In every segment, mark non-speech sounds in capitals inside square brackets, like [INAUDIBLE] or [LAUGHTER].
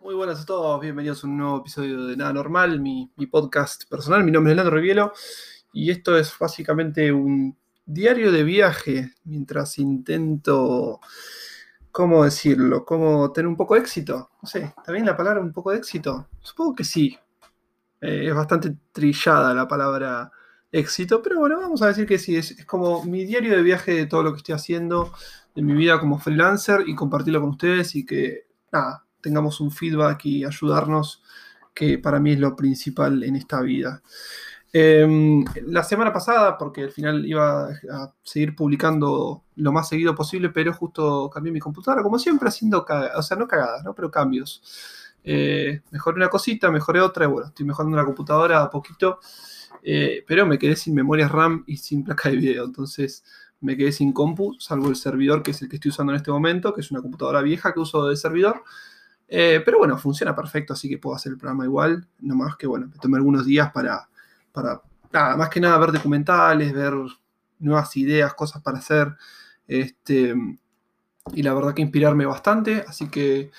Muy buenas a todos. Bienvenidos a un nuevo episodio de Nada Normal, mi, podcast personal. Mi nombre es Leandro Rivielo y esto es básicamente un diario de viaje mientras intento, ¿cómo decirlo? ¿Cómo tener un poco de éxito? No sé, ¿está bien la palabra un poco de éxito? Supongo que sí. Eh, es bastante trillada la palabra éxito, pero bueno, vamos a decir que sí. es como mi diario de viaje de todo lo que estoy haciendo de mi vida como freelancer y compartirlo con ustedes y que nada, tengamos un feedback y ayudarnos, que para mí es lo principal en esta vida. Em, la semana pasada, porque al final iba a seguir publicando lo más seguido posible, pero justo cambié mi computadora, como siempre haciendo cagadas, o sea, no cagadas, ¿no? pero cambios. Eh, mejoré una cosita, mejoré otra, y bueno, estoy mejorando la computadora a poquito, eh, pero me quedé sin memoria RAM y sin placa de video, entonces me quedé sin compu, salvo el servidor que es el que estoy usando en este momento, que es una computadora vieja que uso de servidor. Eh, pero bueno, funciona perfecto, así que puedo hacer el programa igual. Nomás que bueno, me tomé algunos días para, para nada, más que nada ver documentales, ver nuevas ideas, cosas para hacer. Este, y la verdad que inspirarme bastante, así que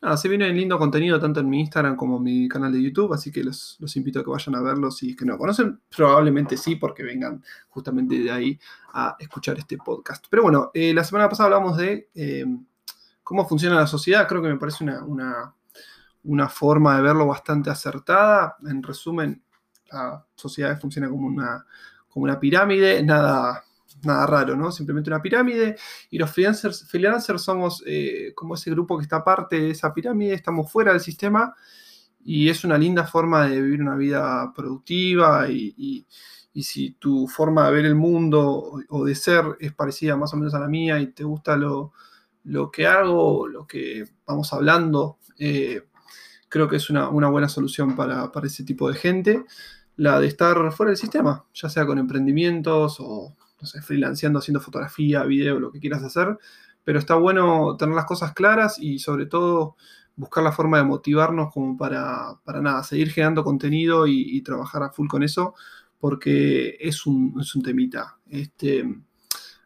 nada, se viene lindo contenido tanto en mi Instagram como en mi canal de YouTube, así que los, invito a que vayan a verlo si es que no conocen. Probablemente sí, porque vengan justamente de ahí a escuchar este podcast. Pero bueno, eh, la semana pasada hablamos de eh, cómo funciona la sociedad. Creo que me parece una, una, forma de verlo bastante acertada. En resumen, la sociedad funciona como una, como una pirámide, nada nada raro, ¿no? Simplemente una pirámide y los freelancers, freelancers somos eh, como ese grupo que está aparte de esa pirámide, estamos fuera del sistema y es una linda forma de vivir una vida productiva y, si tu forma de ver el mundo o de ser es parecida más o menos a la mía y te gusta lo, que hago, lo que vamos hablando, eh, creo que es una, buena solución para, ese tipo de gente la de estar fuera del sistema, ya sea con emprendimientos o no sé, freelanceando, haciendo fotografía, video, lo que quieras hacer, pero está bueno tener las cosas claras y sobre todo buscar la forma de motivarnos como para, para nada, seguir generando contenido y, trabajar a full con eso, porque es un, es un temita. Este,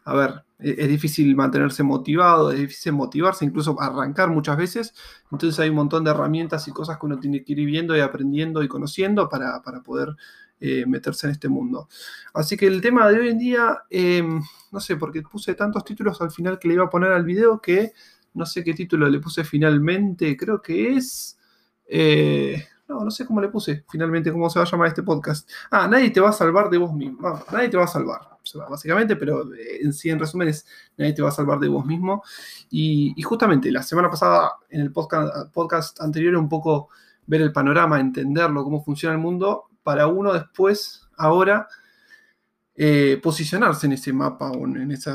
a ver, e, es, difícil mantenerse motivado, es difícil motivarse, incluso arrancar muchas veces. Entonces hay un montón de herramientas y cosas que uno tiene que ir viendo y aprendiendo y conociendo para, para poder eh, meterse en este mundo. Así que el tema de hoy en día, em, no sé, porque puse tantos títulos al final que le iba a poner al video que no sé qué título le puse finalmente, creo que es... Eh, no, no sé cómo le puse finalmente, cómo se va a llamar este podcast. Ah, nadie te va a salvar de vos mismo. nadie te va a salvar, básicamente, pero eh, en sí, en resumen, es nadie te va a salvar de vos mismo. Y, justamente la semana pasada, en el podcast, anterior, un poco ver el panorama, entenderlo, cómo funciona el mundo, para uno después, ahora, eh, posicionarse en ese mapa o en ese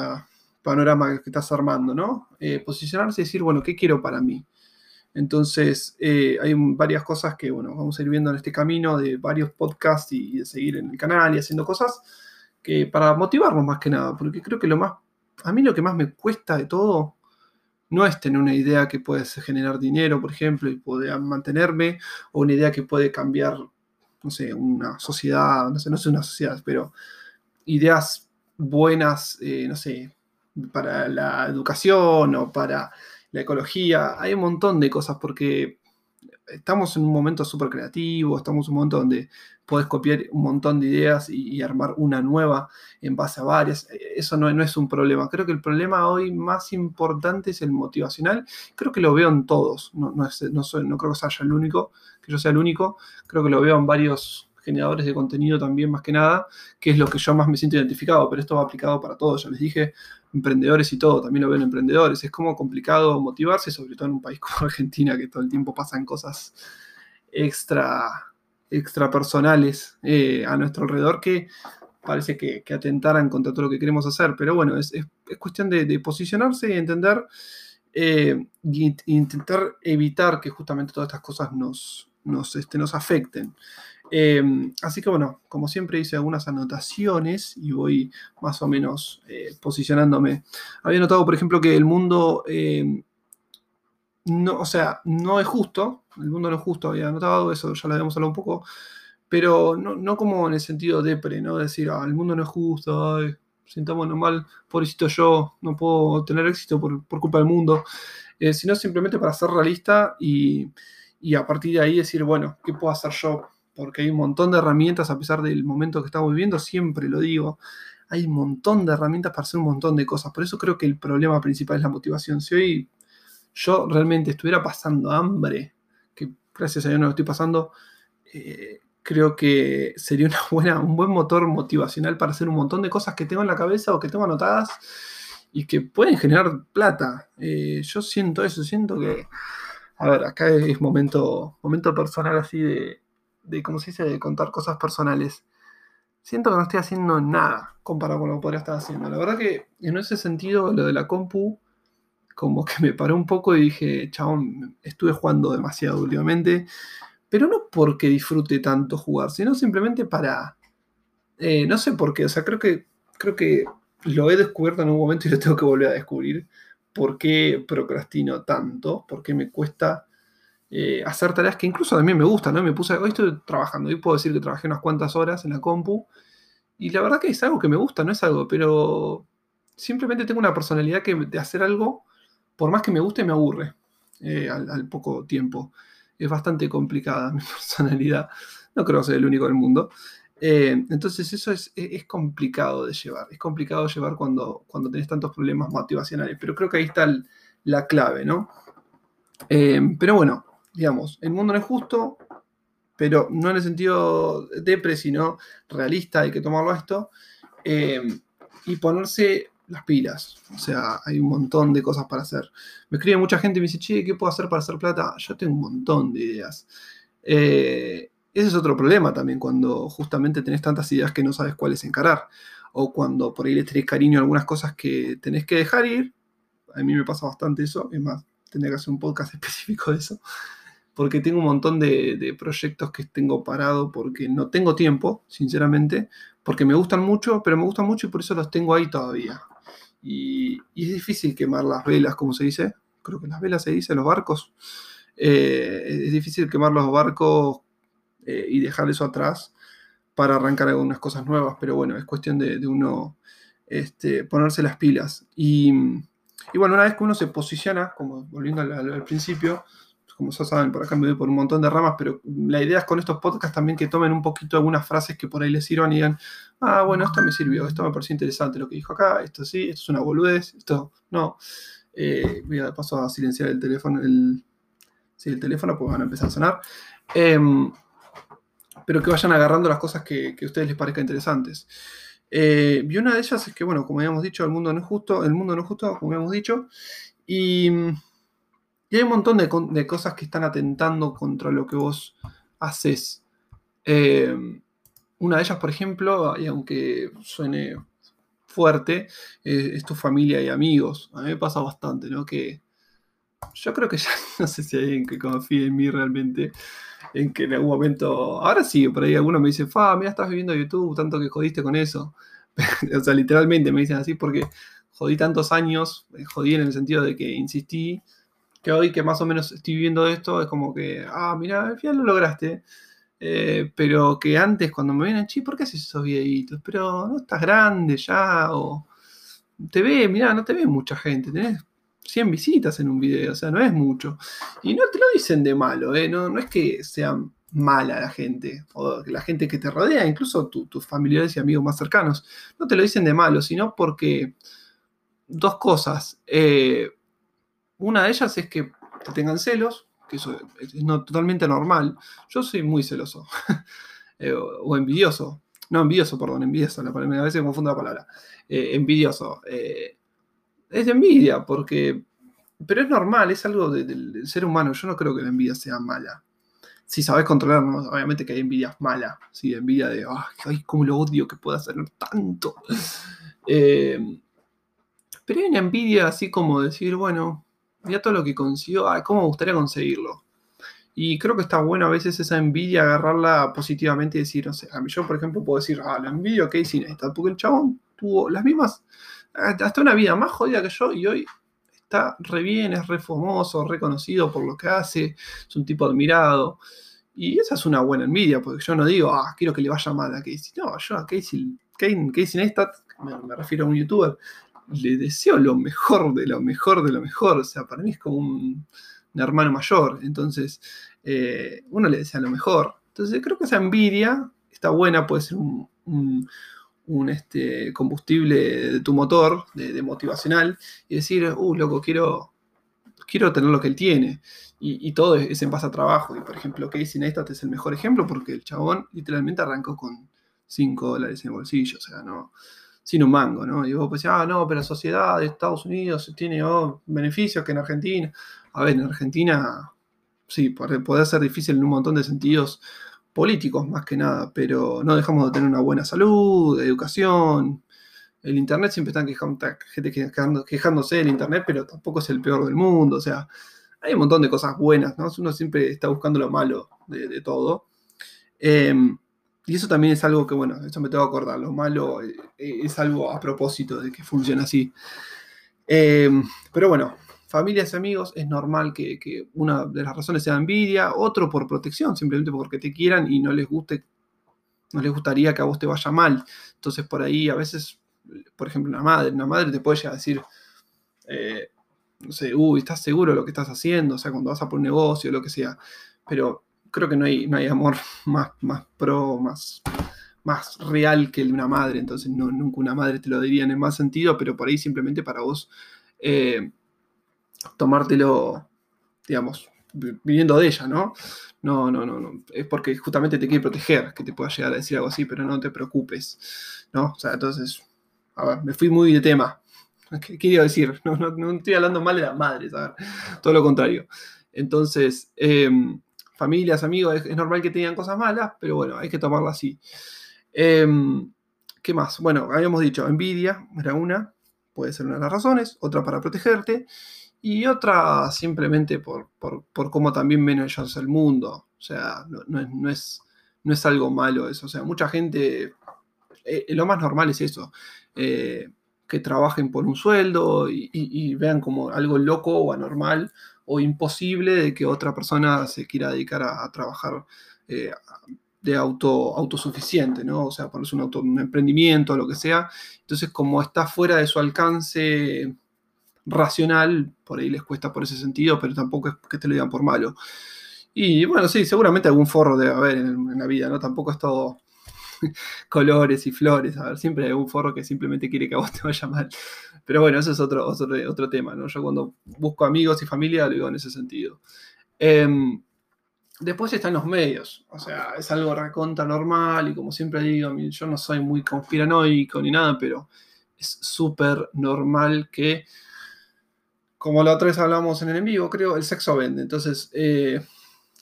panorama que estás armando, ¿no? Eh, posicionarse y decir, bueno, ¿qué quiero para mí? Entonces, hay varias cosas que, bueno, vamos a ir viendo en este camino de varios podcasts y, de seguir en el canal y haciendo cosas que para motivarnos más que nada, porque creo que lo más, a mí lo que más me cuesta de todo no es tener una idea que puede generar dinero, por ejemplo, y poder mantenerme, o una idea que puede cambiar no sé, una sociedad, no sé, no sé una sociedad, pero ideas buenas, eh, no sé, para la educación o para la ecología. Hay un montón de cosas porque estamos en un momento súper creativo, estamos en un momento donde puedes copiar un montón de ideas y, armar una nueva en base a varias. Eso no, no, es un problema. Creo que el problema hoy más importante es el motivacional. Creo que lo veo en todos. No, no, no creo que sea el único, que yo sea el único. Creo que lo veo en varios generadores de contenido también más que nada, que es lo que yo más me siento identificado, pero esto va aplicado para todos, ya les dije, emprendedores y todo, también lo ven emprendedores, es como complicado motivarse, sobre todo en un país como [LAUGHS] Argentina, que todo el tiempo pasan cosas extra, extra personales eh, a nuestro alrededor que parece que, atentaran contra todo lo que queremos hacer, pero bueno, es, cuestión de, posicionarse y entender e intentar evitar que justamente todas estas cosas nos, nos, este, nos afecten. Em, así que bueno, como siempre hice algunas anotaciones y voy más o menos eh, posicionándome. Había notado, por ejemplo, que el mundo, no, o sea, no es justo, el mundo no es justo, había notado, eso ya lo habíamos hablado un poco, pero no, como en el sentido depre, ¿no? Decir, ah, el mundo no es justo, ay, sintámonos mal, pobrecito yo, no puedo tener éxito por, por culpa del mundo. eh, sino simplemente para ser realista y, y a partir de ahí decir, bueno, ¿qué puedo hacer yo? Porque hay un montón de herramientas, a pesar del momento que estamos viviendo, siempre lo digo, hay un montón de herramientas para hacer un montón de cosas. Por eso creo que el problema principal es la motivación. Si hoy yo realmente estuviera pasando hambre, que gracias a Dios no lo estoy pasando, eh, creo que sería una [LAUGHS] buena, un buen motor motivacional para hacer un montón de cosas que tengo en la cabeza o que tengo anotadas y que pueden generar plata. Eh, yo siento eso, siento que, a ver, acá es momento, momento personal así de, de, ¿cómo se dice?, de contar cosas personales. Siento que no estoy haciendo nada comparado con lo que podría estar haciendo. La verdad que en ese sentido, lo de la compu, como que me paró un poco y dije, chabón, estuve jugando demasiado últimamente pero no porque disfrute tanto jugar, sino simplemente para... Eh, no sé por qué, o sea, creo que, creo que lo he descubierto en un momento y lo tengo que volver a descubrir. ¿Por qué procrastino tanto? ¿Por qué me cuesta eh, hacer tareas que incluso a mí me gustan? ¿no? Me puse, hoy estoy trabajando, hoy puedo decir que trabajé unas cuantas horas en la compu y la verdad que es algo que me gusta, no es algo, pero simplemente tengo una personalidad que de hacer algo, por más que me guste, me aburre eh, al poco tiempo es bastante complicada [LAUGHS] mi personalidad. No creo ser el único del mundo. Eh, entonces eso es, complicado de llevar. Es complicado llevar cuando, cuando tenés tantos problemas motivacionales. Pero creo que ahí está la clave, ¿no? Eh, pero bueno, digamos, el mundo no es justo, pero no en el sentido depre, sino realista, hay que tomarlo esto. Y ponerse las pilas. O sea, hay un montón de cosas para hacer. Me escribe mucha gente y me dice, che, ¿qué puedo hacer para hacer plata? Yo tengo un montón de ideas. Eh, ese es otro problema también, cuando justamente tenés tantas ideas que no sabes cuáles encarar. O cuando por ahí le tenés cariño a algunas cosas que tenés que dejar ir. A mí me pasa bastante eso. Es más, tendría que hacer un podcast [LAUGHS] específico de eso. Porque tengo un montón de, de proyectos que tengo parado porque no tengo tiempo, sinceramente. Porque me gustan mucho, pero me gustan mucho y por eso los tengo ahí todavía. Y, es difícil quemar las velas, como se dice. Creo que las velas se dice, los barcos. Eh, es difícil quemar los barcos eh, y dejar eso atrás para arrancar algunas cosas nuevas, pero bueno, es cuestión de, uno este, ponerse las pilas. Y, bueno, una vez que uno se posiciona, como volviendo al principio, como ya saben, por acá me voy por un montón de ramas, pero la idea es con estos podcasts también que tomen un poquito algunas frases que por ahí les sirvan y digan, ah, bueno, esto me sirvió, esto me pareció interesante lo que dijo acá, esto sí, esto es una boludez, esto no. Eh, voy a paso a silenciar el teléfono, el, sí, el teléfono, pues van a empezar a sonar. Em, pero que vayan agarrando las cosas que, a ustedes les parezcan interesantes. Eh, y una de ellas es que, bueno, como habíamos dicho, el mundo no es justo, el mundo no es justo, como habíamos dicho, y y hay un montón de, cosas que están atentando contra lo que vos haces. Eh, una de ellas, por ejemplo, y aunque suene fuerte, eh, es tu familia y amigos. A mí me pasa bastante, ¿no? Que yo creo que ya [LAUGHS] no sé si hay alguien que confíe en mí realmente, en que en algún momento, ahora sí, por ahí alguno me dice, fa, mira, estás viviendo YouTube, tanto que jodiste con eso. [LAUGHS] o sea, literalmente me dicen así porque jodí tantos años, eh, jodí en el sentido de que insistí que hoy que más o menos estoy viviendo esto es como que, ah, mira, al final lo lograste. Eh, pero que antes cuando me vienen, chi, ¿por qué haces esos videitos? Pero no estás grande ya, o te ve, mira, no te ve mucha gente, tenés 100 visitas en un video, o sea, no es mucho. Y no te lo dicen de malo, ¿eh? no, no es que sea mala la gente, o la gente que te rodea, incluso tus familiares y amigos más cercanos, no te lo dicen de malo, sino porque dos cosas. Eh, una de ellas es que te tengan celos, que eso es totalmente normal. Yo soy muy celoso. [LAUGHS] Eh, o envidioso. No, envidioso, perdón, envidioso. A veces confundo la palabra. Eh, envidioso. Eh, es de envidia, porque. Pero es normal, es algo del ser humano. Yo no creo que la envidia sea mala. Si sabes controlarnos, obviamente que hay envidia mala. ¿sí? Envidia de, ay, cómo lo odio que pueda hacer tanto. [LAUGHS] pero hay una envidia así como decir, bueno, mira todo lo que consiguió, ay, cómo me gustaría conseguirlo. Y creo que está bueno a veces esa envidia agarrarla positivamente y decir, no sé, a mí yo por ejemplo puedo decir, ah, la envidia que hice esta, porque el chabón tuvo las mismas, hasta una vida más jodida que yo y hoy está re bien, es re famoso, reconocido por lo que hace, es un tipo admirado. Y esa es una buena envidia, porque yo no digo, ah, quiero que le vaya mal a Casey. No, yo a Casey, Casey Neistat, me, me refiero a un youtuber, le deseo lo mejor de lo mejor de lo mejor. O sea, para mí es como un, hermano mayor. Entonces, eh, uno le desea lo mejor. Entonces, creo que esa envidia está buena, puede ser un, este, combustible de tu motor, de, motivacional, y decir, uh, loco, quiero, quiero tener lo que él tiene. Y, todo es, en base a trabajo. Y por ejemplo, Casey Neistat es el mejor ejemplo porque el chabón literalmente arrancó con 5 dólares en el bolsillo, o sea, no, sin un mango, ¿no? Y vos pues, ah, no, pero la sociedad de Estados Unidos tiene oh, beneficios que en Argentina. A ver, en Argentina, sí, puede ser difícil en un montón de sentidos políticos más que nada, pero no dejamos de tener una buena salud, educación. El Internet siempre están quejando, gente quejándose del Internet, pero tampoco es el peor del mundo, o sea hay un montón de cosas buenas, ¿no? Uno siempre está buscando lo malo de, todo. Em, y eso también es algo que, bueno, eso me tengo que acordar, lo malo eh, es algo a propósito de que funcione así. Em, pero bueno, familias y amigos, es normal que, una de las razones sea envidia, otro por protección, simplemente porque te quieran y no les guste, no les gustaría que a vos te vaya mal. Entonces por ahí a veces, por ejemplo, una madre, una madre te puede llegar a decir, eh, no sé, uy, ¿estás seguro de lo que estás haciendo? O sea, cuando vas a por un negocio, lo que sea. Pero creo que no hay, no hay amor [LAUGHS] más, más pro, más, más real que el de una madre. Entonces, no, nunca una madre te lo diría en el más sentido, pero por ahí simplemente para vos eh, tomártelo, digamos, viniendo de ella, ¿no? No, no, no, no. Es porque justamente te quiere proteger, que te pueda llegar a decir algo así, pero no te preocupes, ¿no? O sea, entonces, a ver, me fui muy de tema. [LAUGHS] ¿Qué quiero decir? No, no, estoy hablando mal de las madres, a ver, todo lo contrario. Entonces, em, familias, amigos, es, normal que tengan cosas malas, pero bueno, hay que tomarlo así. Em, ¿Qué más? Bueno, habíamos dicho, envidia era una, puede ser una de las razones, otra para protegerte, y otra simplemente por, cómo también ven ellos el mundo. O sea, no, es, no es algo malo eso. O sea, mucha gente, eh, lo más normal es eso. Eh, que trabajen por un sueldo y, vean como algo loco o anormal o imposible de que otra persona se quiera dedicar a, trabajar eh, de auto, autosuficiente, ¿no? O sea, ponerse un, un emprendimiento o lo que sea. Entonces, como está fuera de su alcance racional, por ahí les cuesta por ese sentido, pero tampoco es que te lo digan por malo. Y bueno, sí, seguramente algún forro debe haber en, en la vida, ¿no? Tampoco es todo [LAUGHS] colores y flores. A ver, siempre hay un forro que simplemente quiere que a vos te vaya mal. Pero bueno, eso es otro, otro, tema, ¿no? Yo cuando busco amigos y familia lo digo en ese sentido. Em, después están los medios. O sea, es algo recontra normal y como siempre digo, yo no soy muy conspiranoico ni nada, pero es súper normal que, como la otra vez hablamos en el en vivo, creo, el sexo vende. Entonces, eh,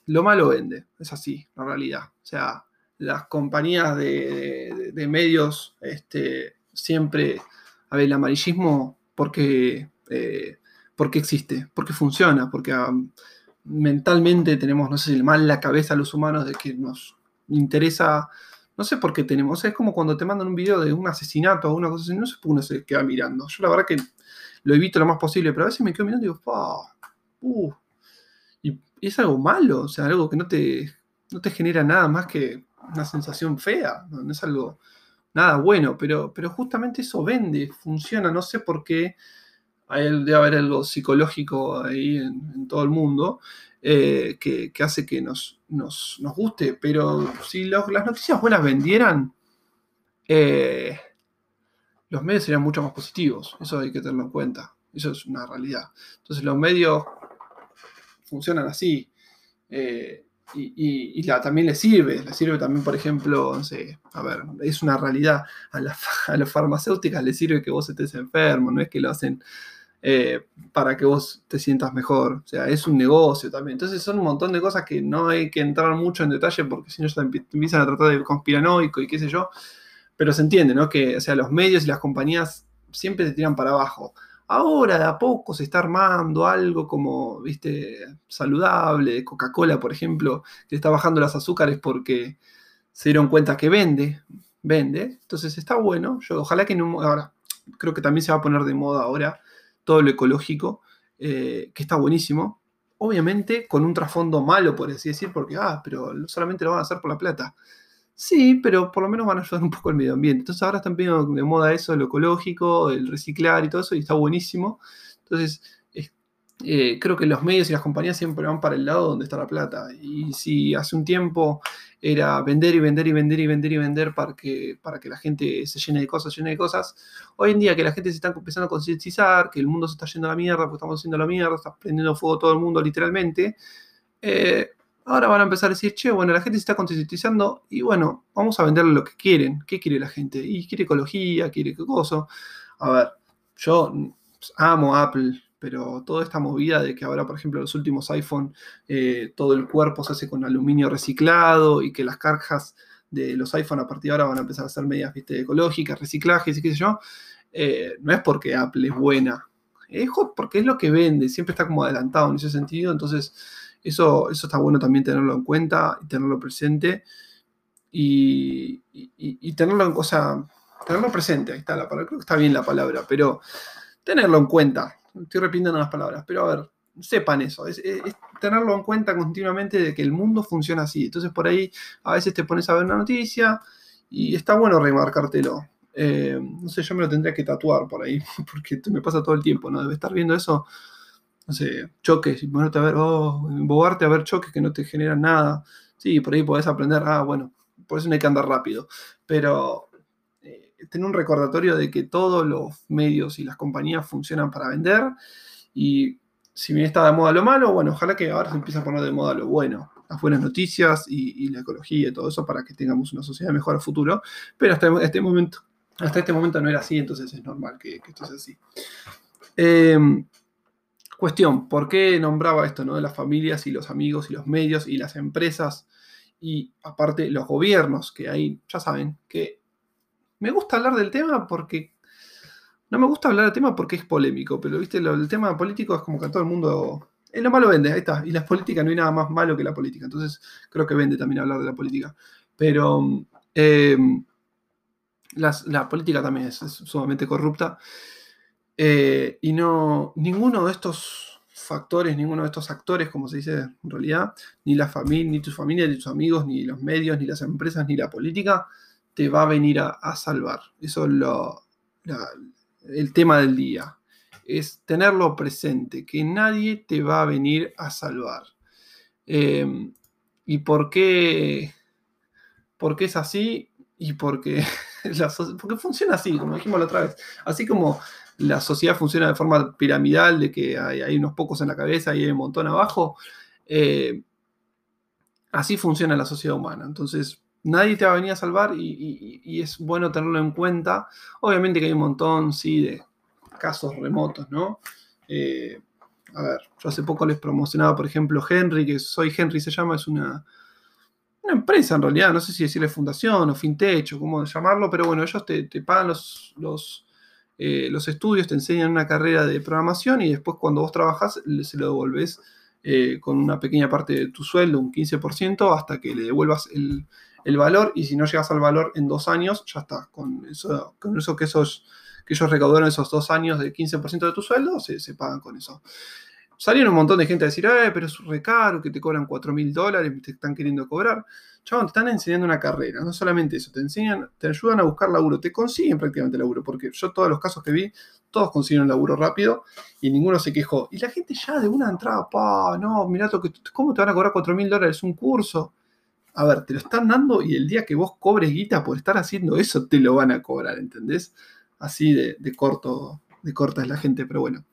lo malo vende. Es así, la realidad. O sea, las compañías de, medios este, siempre, a ver, el amarillismo, porque, eh, porque existe, porque funciona, porque um, mentalmente tenemos, no sé, mal la cabeza a los humanos de que nos interesa, no sé por qué tenemos, es como cuando te mandan un video de un asesinato o una cosa así, no sé por qué uno se queda mirando. Yo la verdad que lo evito lo más posible, pero a veces me quedo mirando y digo, uh, y, es algo malo, o sea, algo que no te, no te genera nada más que una sensación fea, no, es algo nada bueno, pero, pero justamente eso vende, funciona, no sé por qué, debe haber algo psicológico ahí en, todo el mundo eh, que, hace que nos, nos, guste, pero si las noticias buenas vendieran, eh, los medios serían mucho más positivos, eso hay que tenerlo en cuenta, eso es una realidad. Entonces los medios funcionan así. Eh, y, también le sirve, le sirve también, por ejemplo, no sé, a ver, es una realidad, a, la, [LAUGHS] a las farmacéuticas le sirve que vos estés enfermo, no es que lo hacen eh, para que vos te sientas mejor, o sea, es un negocio también. Entonces son un montón de cosas que no hay que entrar mucho en detalle porque si no ya empiezan a tratar de conspiranoico y qué sé yo, pero se entiende, ¿no? Que, o sea, los medios y las compañías siempre te tiran para abajo. Ahora de a poco se está armando algo como, viste, saludable, Coca-Cola, por ejemplo, que está bajando las azúcares porque se dieron cuenta que vende, vende. Entonces está bueno. Yo ojalá que no, ahora creo que también se va a poner de moda ahora todo lo ecológico, eh, que está buenísimo. Obviamente con un trasfondo malo, por así decir, porque, ah, pero solamente lo van a hacer por la plata. Sí, pero por lo menos van a ayudar un poco al medio ambiente. Entonces ahora están pidiendo de moda eso, lo ecológico, el reciclar y todo eso, y está buenísimo. Entonces, eh, creo que los medios y las compañías siempre van para el lado donde está la plata. Y si hace un tiempo era vender y vender y vender y vender y vender para que, para que la gente se llene de cosas, llene de cosas, hoy en día que la gente se está empezando a concientizar, que el mundo se está yendo a la mierda, porque estamos haciendo la mierda, está prendiendo fuego todo el mundo literalmente, eh, ahora van a empezar a decir, che, bueno, la gente se está concientizando y bueno, vamos a venderle lo que quieren. ¿Qué quiere la gente? Y quiere ecología, quiere qué cosa. A ver, yo amo Apple, pero toda esta movida de que ahora, por ejemplo, los últimos iPhone, eh, todo el cuerpo se hace con aluminio reciclado y que las cargas de los iPhone a partir de ahora van a empezar a ser ¿viste? ecológicas, reciclajes y qué sé yo, eh, no es porque Apple es buena, es porque es lo que vende, siempre está como adelantado en ese sentido, entonces eso, eso está bueno también tenerlo en cuenta y tenerlo presente y, tenerlo en cosa, tenerlo presente, ahí está la palabra, creo que está bien la palabra, pero tenerlo en cuenta, estoy repitiendo las palabras, pero a ver, sepan eso, es, tenerlo en cuenta continuamente de que el mundo funciona así. Entonces por ahí a veces te pones a ver una noticia y está bueno remarcarte Eh, no sé, yo me lo tendría que tatuar por ahí, [LAUGHS] porque me pasa todo el tiempo, ¿no? Debe estar viendo eso, no sé, choques, y ponerte a ver, oh, embobarte a ver choques que no te generan nada. Sí, por ahí podés aprender, ah, bueno, por eso no hay que andar rápido. Pero tener un recordatorio de que todos los medios y las compañías funcionan para vender y si bien está de moda lo malo, bueno, ojalá que ahora se empiece a poner de moda lo bueno, las buenas noticias y, la ecología y todo eso para que tengamos una sociedad mejor a futuro, pero hasta este momento, hasta este momento no era así, entonces es normal que, esto sea así. Em, cuestión, ¿por qué nombraba esto ¿no? de las familias y los amigos y los medios y las empresas y aparte los gobiernos, que ahí ya saben que me gusta hablar del tema porque. No me gusta hablar del tema porque es polémico, pero viste, el tema político es como que todo el mundo. Es lo malo vende, ahí está. Y la política no hay nada más malo que la política. Entonces creo que vende también hablar de la política. Pero em, la política también es, sumamente corrupta. Eh, y no. Ninguno de estos factores, ninguno de estos actores, como se dice en realidad, ni la familia, ni tu familia, ni tus amigos, ni los medios, ni las empresas, ni la política, te va a venir a, salvar. Eso es lo, el tema del día. Es tenerlo presente, que nadie te va a venir a salvar. Em, ¿Y por qué, por es así? Y porque, [LAUGHS] porque funciona así, como dijimos la otra vez. Así como la sociedad funciona de forma piramidal, de que hay, unos pocos en la cabeza y hay un montón abajo, eh, así funciona la sociedad humana. Entonces, nadie te va a venir a salvar y, es bueno tenerlo en cuenta. Obviamente que hay un montón, sí, de casos remotos, ¿no? Eh, a ver, yo hace poco les promocionaba, por ejemplo, Henry, que Soy Henry se llama, es una, una empresa en realidad, no sé si decirle fundación o fintech o cómo llamarlo, pero bueno, ellos te, pagan los, los, eh, los, estudios, te enseñan una carrera de programación y después cuando vos trabajas se lo devolves eh, con una pequeña parte de tu sueldo, un 15%, hasta que le devuelvas el, el valor y si no llegas al valor en dos años, ya está. Con eso, con eso que, esos, que ellos recaudaron esos dos años de 15% de tu sueldo, se, se, pagan con eso. Salieron un montón de gente a decir, eh, pero es re caro, que te cobran 4 mil dólares, te están queriendo cobrar. Chabón, te están enseñando una carrera, no solamente eso, te enseñan, te ayudan a buscar laburo, te consiguen prácticamente laburo, porque yo todos los casos que vi, todos consiguieron laburo rápido y ninguno se quejó. Y la gente ya de una entrada, pa, no, mirá, ¿cómo te van a cobrar 4 mil dólares un curso? a ver, te lo están dando y el día que vos cobres guita por estar haciendo eso, te lo van a cobrar, ¿entendés? Así de, corto, de corta es la gente, pero bueno.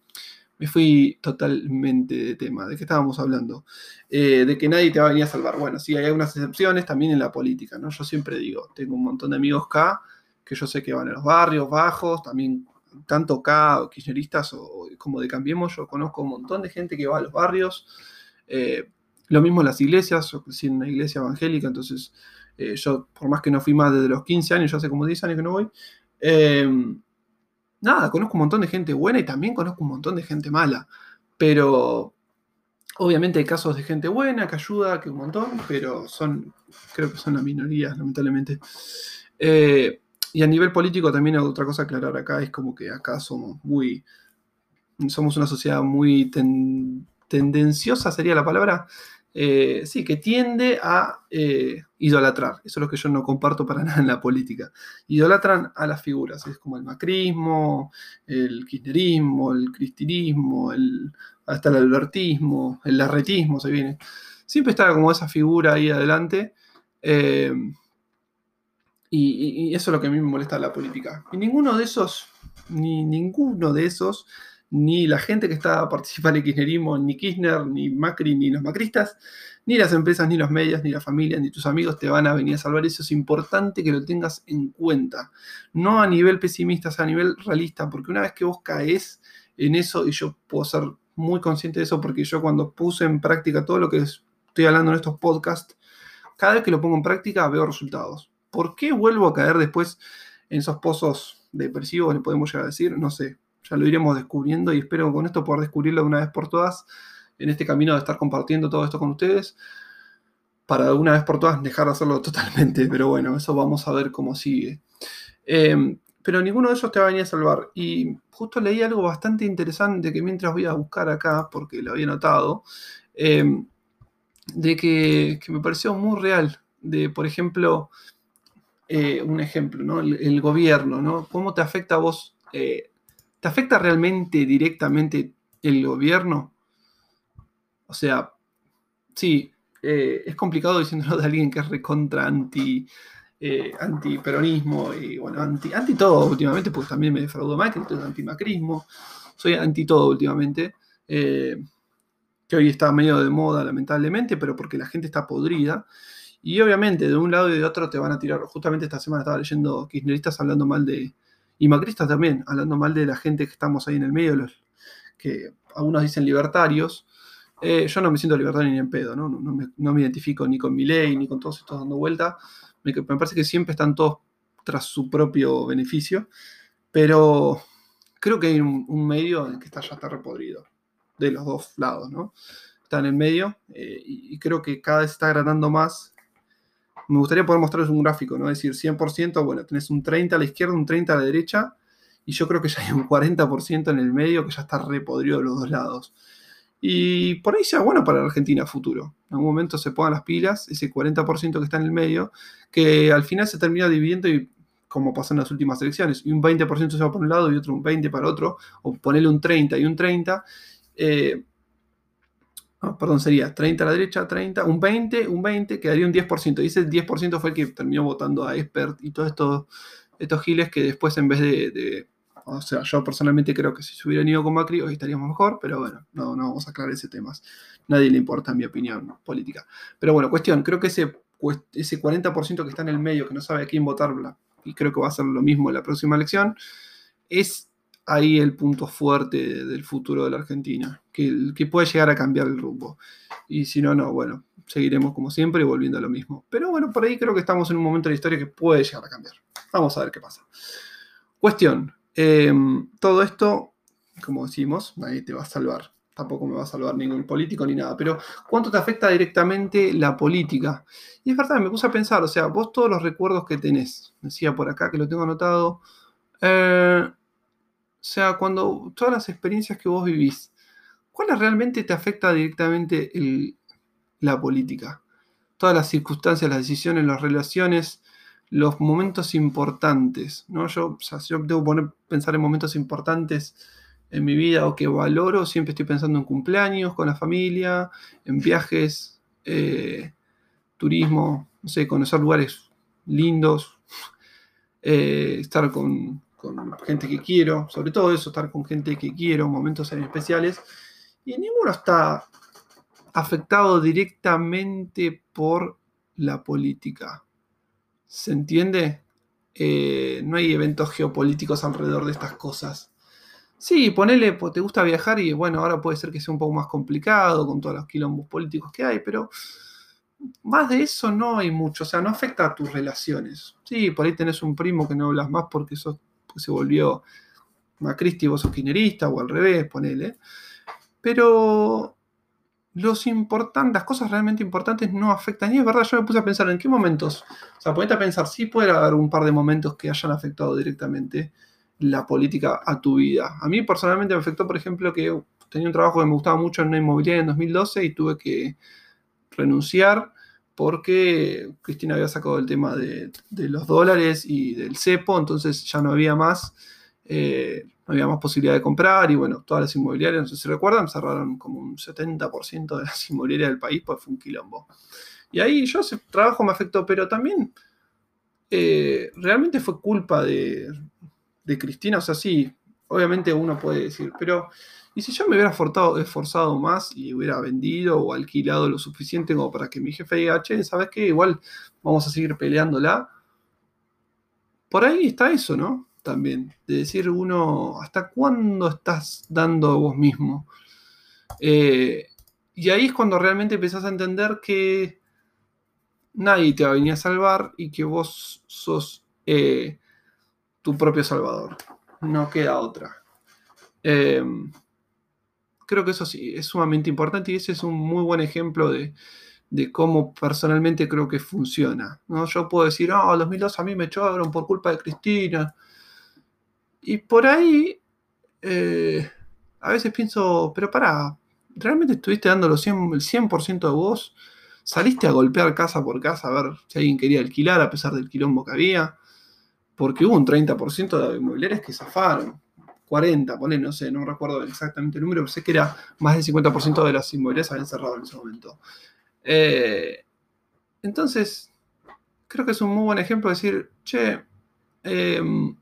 Me fui totalmente de tema. ¿De qué estábamos hablando? Eh, de que nadie te va a venir a salvar. Bueno, sí, hay algunas excepciones también en la política, ¿no? Yo siempre digo, tengo un montón de amigos acá que yo sé que van a los barrios bajos, también tanto acá, o kirchneristas o, como de Cambiemos, yo conozco un montón de gente que va a los barrios. Eh, lo mismo en las iglesias, yo crecí en una iglesia evangélica, entonces eh, yo, por más que no fui más desde los 15 años, ya hace como 10 años que no voy, nada, conozco un montón de gente buena y también conozco un montón de gente mala, pero obviamente hay casos de gente buena que ayuda, que un montón, pero son, creo que son la minoría, lamentablemente. Eh, y a nivel político también hay otra cosa a aclarar acá, es como que acá somos muy, somos una sociedad muy tendenciosa, sería la palabra, eh, sí, que tiende a eh, idolatrar. Eso es lo que yo no comparto para [LAUGHS] nada en la política. Idolatran a las figuras, es como el macrismo, el kirchnerismo, el cristinismo, el, hasta el albertismo, el larretismo se viene. Siempre está como esa figura ahí adelante. Eh, y, y, eso es lo que a mí me molesta en la política. Y ninguno de esos, ni ninguno de esos ni la gente que está participando en el kirchnerismo, ni Kirchner, ni Macri, ni los macristas, ni las empresas, ni los medios, ni la familia, ni tus amigos te van a venir a salvar. Eso es importante que lo tengas en cuenta. No a nivel pesimista, sino a nivel realista, porque una vez que vos caes en eso, y yo puedo ser muy consciente de eso, porque yo cuando puse en práctica todo lo que estoy hablando en estos podcasts, cada vez que lo pongo en práctica veo resultados. ¿Por qué vuelvo a caer después en esos pozos depresivos, le podemos llegar a decir? No sé, ya lo iremos descubriendo y espero con esto poder descubrirlo de una vez por todas en este camino de estar compartiendo todo esto con ustedes para de una vez por todas dejar de hacerlo [LAUGHS] totalmente, pero bueno, eso vamos a ver cómo sigue. Em, pero ninguno de ellos te va a venir a salvar. Y justo leí algo bastante interesante que mientras voy a buscar acá, porque lo había notado, em, de que, me pareció muy real. De, por ejemplo, eh, un ejemplo, ¿no? El, gobierno, ¿no? ¿Cómo te afecta a vos eh, ¿Te afecta realmente directamente el gobierno? O sea, sí, eh, es complicado diciéndolo de alguien que es recontra anti, eh, antiperonismo y bueno, anti, anti todo últimamente, porque también me defraudó Macri, entonces antimacrismo. Soy anti todo últimamente. Eh, que hoy está medio de moda, lamentablemente, pero porque la gente está podrida. Y obviamente, de un lado y de otro te van a tirar. Justamente esta semana estaba leyendo kirchneristas hablando mal de, y macristas también, hablando mal de la gente que estamos ahí en el medio, los que algunos dicen libertarios. Eh, yo no me siento libertario ni en pedo, ¿no? No, me, identifico ni con mi ley ni con todos estos dando vuelta. Me, parece que siempre están todos tras su propio beneficio, pero creo que hay un, medio en que está, ya está repodrido, de los dos lados, ¿no? Está en el medio eh, y, creo que cada vez está agradando más me gustaría poder mostrarles un gráfico, ¿no? Es decir, 100%, bueno, tenés un 30 a la izquierda, un 30 a la derecha, y yo creo que ya hay un 40% en el medio que ya está repodrido de los dos lados. Y por ahí sea bueno para la Argentina futuro. En algún momento se pongan las pilas, ese 40% que está en el medio, que al final se termina dividiendo y como pasó en las últimas elecciones, y un 20% se va por un lado y otro un 20% para otro, o ponerle un 30 y un 30. Eh, perdón, sería 30 a la derecha, 30, un 20, un 20, quedaría un 10%. Y ese 10% fue el que terminó votando a Expert y todos estos, estos giles que después en vez de, O sea, yo personalmente creo que si se hubieran ido con Macri hoy estaríamos mejor, pero bueno, no, no vamos a aclarar ese tema. Nadie le importa mi opinión política. Pero bueno, cuestión, creo que ese, ese 40% que está en el medio, que no sabe a quién votar, y creo que va a ser lo mismo en la próxima elección, es ahí el punto fuerte del futuro de la Argentina, que, puede llegar a cambiar el rumbo. Y si no, no, bueno, seguiremos como siempre volviendo a lo mismo. Pero bueno, por ahí creo que estamos en un momento de la historia que puede llegar a cambiar. Vamos a ver qué pasa. Cuestión. Em, todo esto, como decimos, nadie te va a salvar. Tampoco me va a salvar ningún político ni nada. Pero ¿cuánto te afecta directamente la política? Y es verdad, me puse a pensar, o sea, vos todos los recuerdos que tenés, decía por acá que lo tengo anotado, eh, sea, cuando todas las experiencias que vos vivís, ¿cuál realmente te afecta directamente la política? Todas las circunstancias, las decisiones, las relaciones, los momentos importantes, ¿no? Yo, o sea, yo debo pensar en momentos importantes en mi vida o que valoro, siempre estoy pensando en cumpleaños con la familia, en viajes, eh, turismo, no sé, conocer lugares lindos, eh, estar con, con gente que quiero, sobre todo eso, estar con gente que quiero, momentos especiales, y ninguno está afectado directamente por la política. ¿Se entiende? Eh, no hay eventos geopolíticos alrededor de estas cosas. Sí, ponele, pues, te gusta viajar y bueno, ahora puede ser que sea un poco más complicado con todos los quilombos políticos que hay, pero más de eso no hay mucho, o sea, no afecta a tus relaciones. Sí, por ahí tenés un primo que no hablas más porque sos se volvió macristi vos sos kirchnerista, o al revés, ponele. Pero los las cosas realmente importantes no afectan. Y es verdad, yo me puse a pensar en qué momentos. O sea, ponete a pensar, sí puede haber un par de momentos que hayan afectado directamente la política a tu vida. A mí personalmente me afectó, por ejemplo, que tenía un trabajo que me gustaba mucho en una inmobiliaria en 2012 y tuve que renunciar porque Cristina había sacado el tema de, los dólares y del cepo, entonces ya no había más, eh, no había más posibilidad de comprar y bueno, todas las inmobiliarias, no sé si recuerdan, cerraron como un 70% de las inmobiliarias del país, pues fue un quilombo. Y ahí yo ese trabajo me afectó, pero también eh, realmente fue culpa de, de Cristina, o sea, sí, obviamente uno puede decir, pero ¿y si yo me hubiera esforzado, más y hubiera vendido o alquilado lo suficiente como para que mi jefe diga, che, ¿sabes qué? Igual vamos a seguir peleándola. Por ahí está eso, ¿no? También, de decir uno, ¿hasta cuándo estás dando vos mismo? Eh, y ahí es cuando realmente empezás a entender que nadie te va a venir a salvar y que vos sos eh, tu propio salvador. No queda otra. Em, creo que eso sí es sumamente importante y ese es un muy buen ejemplo de, cómo personalmente creo que funciona. ¿no? Yo puedo decir, oh, 2002 a mí me echaron por culpa de Cristina. Y por ahí, eh, a veces pienso, pero para, ¿realmente estuviste dando el 100% de vos? ¿Saliste a golpear casa por casa a ver si alguien quería alquilar a pesar del quilombo que había? Porque hubo un 30% de inmobiliarias que zafaron. 40, ponle, no sé, no recuerdo exactamente el número, pero sé que era más del 50% de las inmobiliarias habían cerrado en ese momento. Eh, entonces, creo que es un muy buen ejemplo de decir, che, em,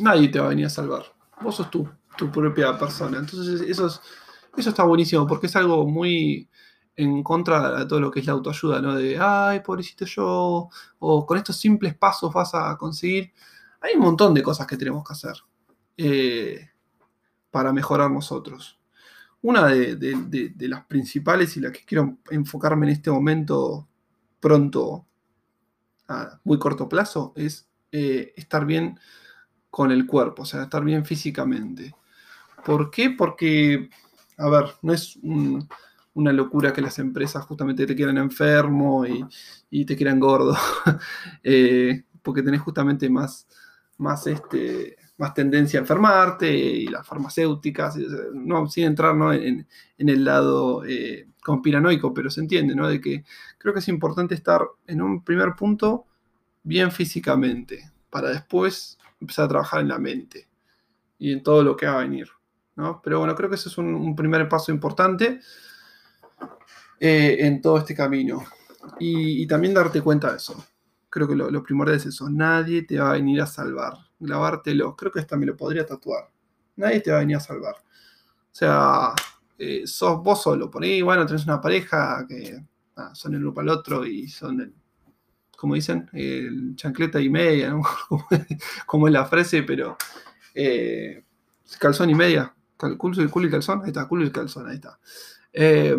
nadie te va a venir a salvar. Vos sos tú, tu propia persona. Entonces, eso, eso está buenísimo porque es algo muy en contra de todo lo que es la autoayuda, ¿no? De, ay, pobrecito yo, o con estos simples pasos vas a conseguir. Hay un montón de cosas que tenemos que hacer eh, para mejorar nosotros. Una de, las principales y la que quiero enfocarme en este momento pronto, a muy corto plazo, es eh, estar bien con el cuerpo, o sea, estar bien físicamente. ¿Por qué? Porque, a ver, no es un una locura que las empresas justamente te quieran enfermo y, te quieran gordo, [LAUGHS] eh, porque tenés justamente más, más, este, más tendencia a enfermarte y las farmacéuticas, no, sin entrar en, el lado eh, conspiranoico, pero se entiende, ¿no? De que creo que es importante estar en un primer punto bien físicamente, para después empezar a trabajar en la mente y en todo lo que va a venir. ¿no? Pero bueno, creo que ese es un primer paso importante. Eh, en todo este camino. Y, también darte cuenta de eso. Creo que lo, primordial es eso. Nadie te va a venir a salvar. Grabártelo. Creo que hasta me lo podría tatuar. Nadie te va a venir a salvar. O sea, eh, sos vos solo. Por ahí, bueno, tenés una pareja que son el uno para el otro y son el, como dicen, el chancleta y media, [LAUGHS] como, es la frase, pero eh, calzón y media. Culo, y calzón, ahí está, culo y calzón, ahí está. Eh,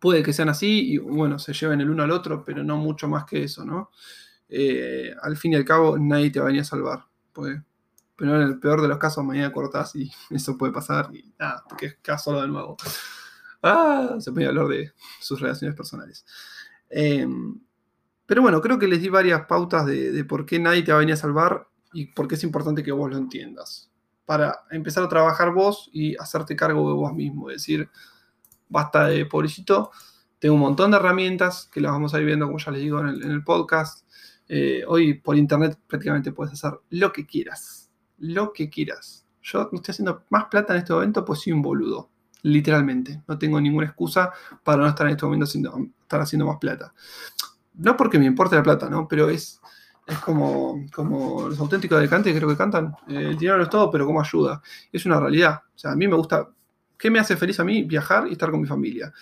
puede que sean así y bueno, se lleven el uno al otro, pero no mucho más que eso, ¿no? Eh, al fin y al cabo, nadie te va a venir a salvar. Pues, pero en el peor de los casos, mañana cortás y [LAUGHS] eso puede pasar y nada, porque quedas solo de nuevo. Ah, se puede hablar de sus relaciones personales. Em, pero bueno, creo que les di varias pautas de, de por qué nadie te va a venir a salvar y por qué es importante que vos lo entiendas. Para empezar a trabajar vos y hacerte cargo de vos mismo. Es decir, basta de pobrecito. Tengo un montón de herramientas que las vamos a ir viendo, como ya les digo, en el, podcast. Eh, hoy por internet prácticamente puedes hacer lo que quieras. Lo que quieras. Yo no estoy haciendo más plata en este momento, pues soy un boludo. Literalmente. No tengo ninguna excusa para no estar en este momento haciendo, estar haciendo más plata. No porque me importe la plata, ¿no? Pero es, es como, como los auténticos de cante, creo que cantan. Eh, el dinero no es todo, pero como ayuda. Es una realidad. O sea, a mí me gusta ¿Qué me hace feliz a mí? Viajar y estar con mi familia.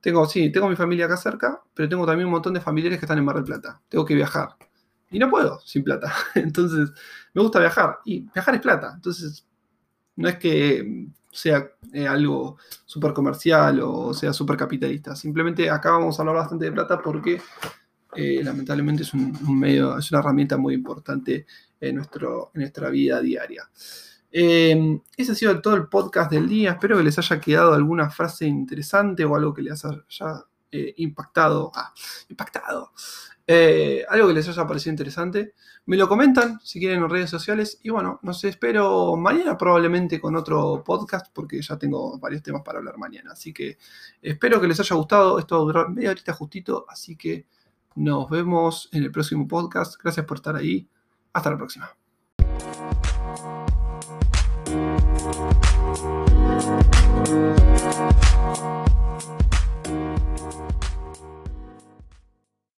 Tengo, sí, tengo mi familia acá cerca, pero tengo también un montón de familiares que están en Mar del Plata. Tengo que viajar. Y no puedo sin plata. [LAUGHS] Entonces, me gusta viajar. Y viajar es plata. Entonces, no es que sea eh, algo súper comercial o sea súper capitalista. Simplemente acá vamos a hablar bastante de plata porque eh, lamentablemente es un, medio, es una herramienta muy importante en, nuestro, en nuestra vida diaria. Em, ese ha sido todo el podcast del día. Espero que les haya quedado alguna frase interesante o algo que les haya eh, impactado. Ah, impactado. Eh, algo que les haya parecido interesante. Me lo comentan si quieren en redes sociales. Y bueno, nos espero mañana probablemente con otro podcast porque ya tengo varios temas para hablar mañana. Así que espero que les haya gustado. Esto va a durar media horita justito. Así que nos vemos en el próximo podcast. Gracias por estar ahí. Hasta la próxima. Thank you.